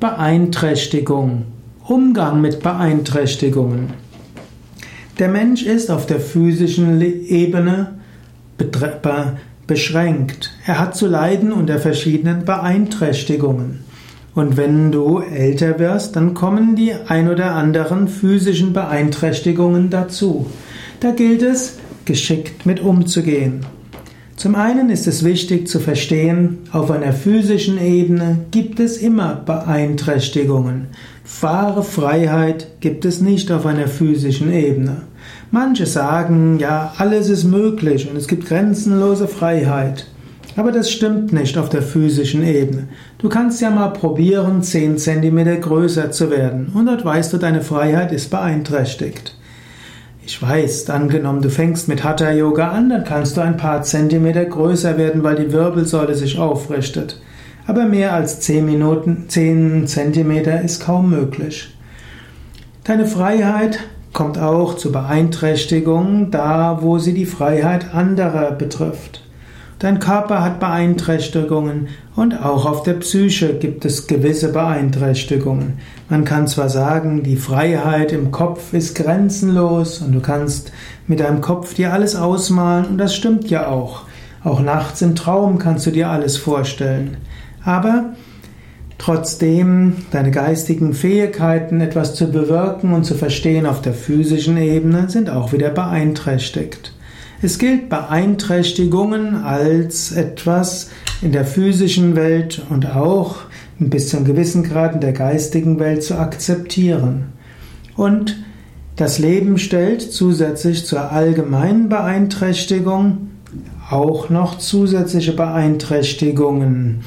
Beeinträchtigung. Umgang mit Beeinträchtigungen. Der Mensch ist auf der physischen Ebene beschränkt. Er hat zu leiden unter verschiedenen Beeinträchtigungen. Und wenn du älter wirst, dann kommen die ein oder anderen physischen Beeinträchtigungen dazu. Da gilt es, geschickt mit umzugehen. Zum einen ist es wichtig zu verstehen, auf einer physischen Ebene gibt es immer Beeinträchtigungen. Wahre Freiheit gibt es nicht auf einer physischen Ebene. Manche sagen, ja, alles ist möglich und es gibt grenzenlose Freiheit. Aber das stimmt nicht auf der physischen Ebene. Du kannst ja mal probieren, 10 cm größer zu werden und dort weißt du, deine Freiheit ist beeinträchtigt. Ich weiß, angenommen, du fängst mit Hatha Yoga an, dann kannst du ein paar Zentimeter größer werden, weil die Wirbelsäule sich aufrichtet. Aber mehr als 10 Minuten, 10 Zentimeter ist kaum möglich. Deine Freiheit kommt auch zu Beeinträchtigungen da, wo sie die Freiheit anderer betrifft. Dein Körper hat Beeinträchtigungen und auch auf der Psyche gibt es gewisse Beeinträchtigungen. Man kann zwar sagen, die Freiheit im Kopf ist grenzenlos und du kannst mit deinem Kopf dir alles ausmalen und das stimmt ja auch. Auch nachts im Traum kannst du dir alles vorstellen. Aber trotzdem deine geistigen Fähigkeiten, etwas zu bewirken und zu verstehen auf der physischen Ebene, sind auch wieder beeinträchtigt. Es gilt Beeinträchtigungen als etwas in der physischen Welt und auch bis zu einem gewissen Grad in der geistigen Welt zu akzeptieren. Und das Leben stellt zusätzlich zur allgemeinen Beeinträchtigung auch noch zusätzliche Beeinträchtigungen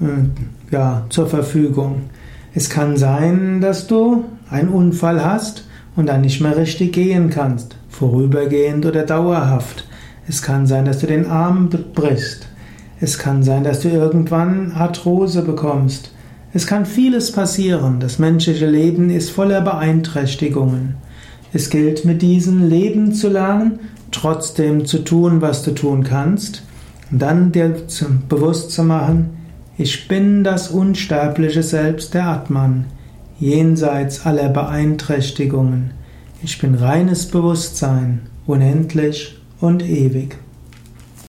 äh, ja, zur Verfügung. Es kann sein, dass du einen Unfall hast und dann nicht mehr richtig gehen kannst vorübergehend oder dauerhaft. Es kann sein, dass du den Arm brichst. Es kann sein, dass du irgendwann Arthrose bekommst. Es kann vieles passieren. Das menschliche Leben ist voller Beeinträchtigungen. Es gilt mit diesen Leben zu lernen, trotzdem zu tun, was du tun kannst, und dann dir bewusst zu machen, ich bin das unsterbliche Selbst der Atman, jenseits aller Beeinträchtigungen. Ich bin reines Bewusstsein, unendlich und ewig.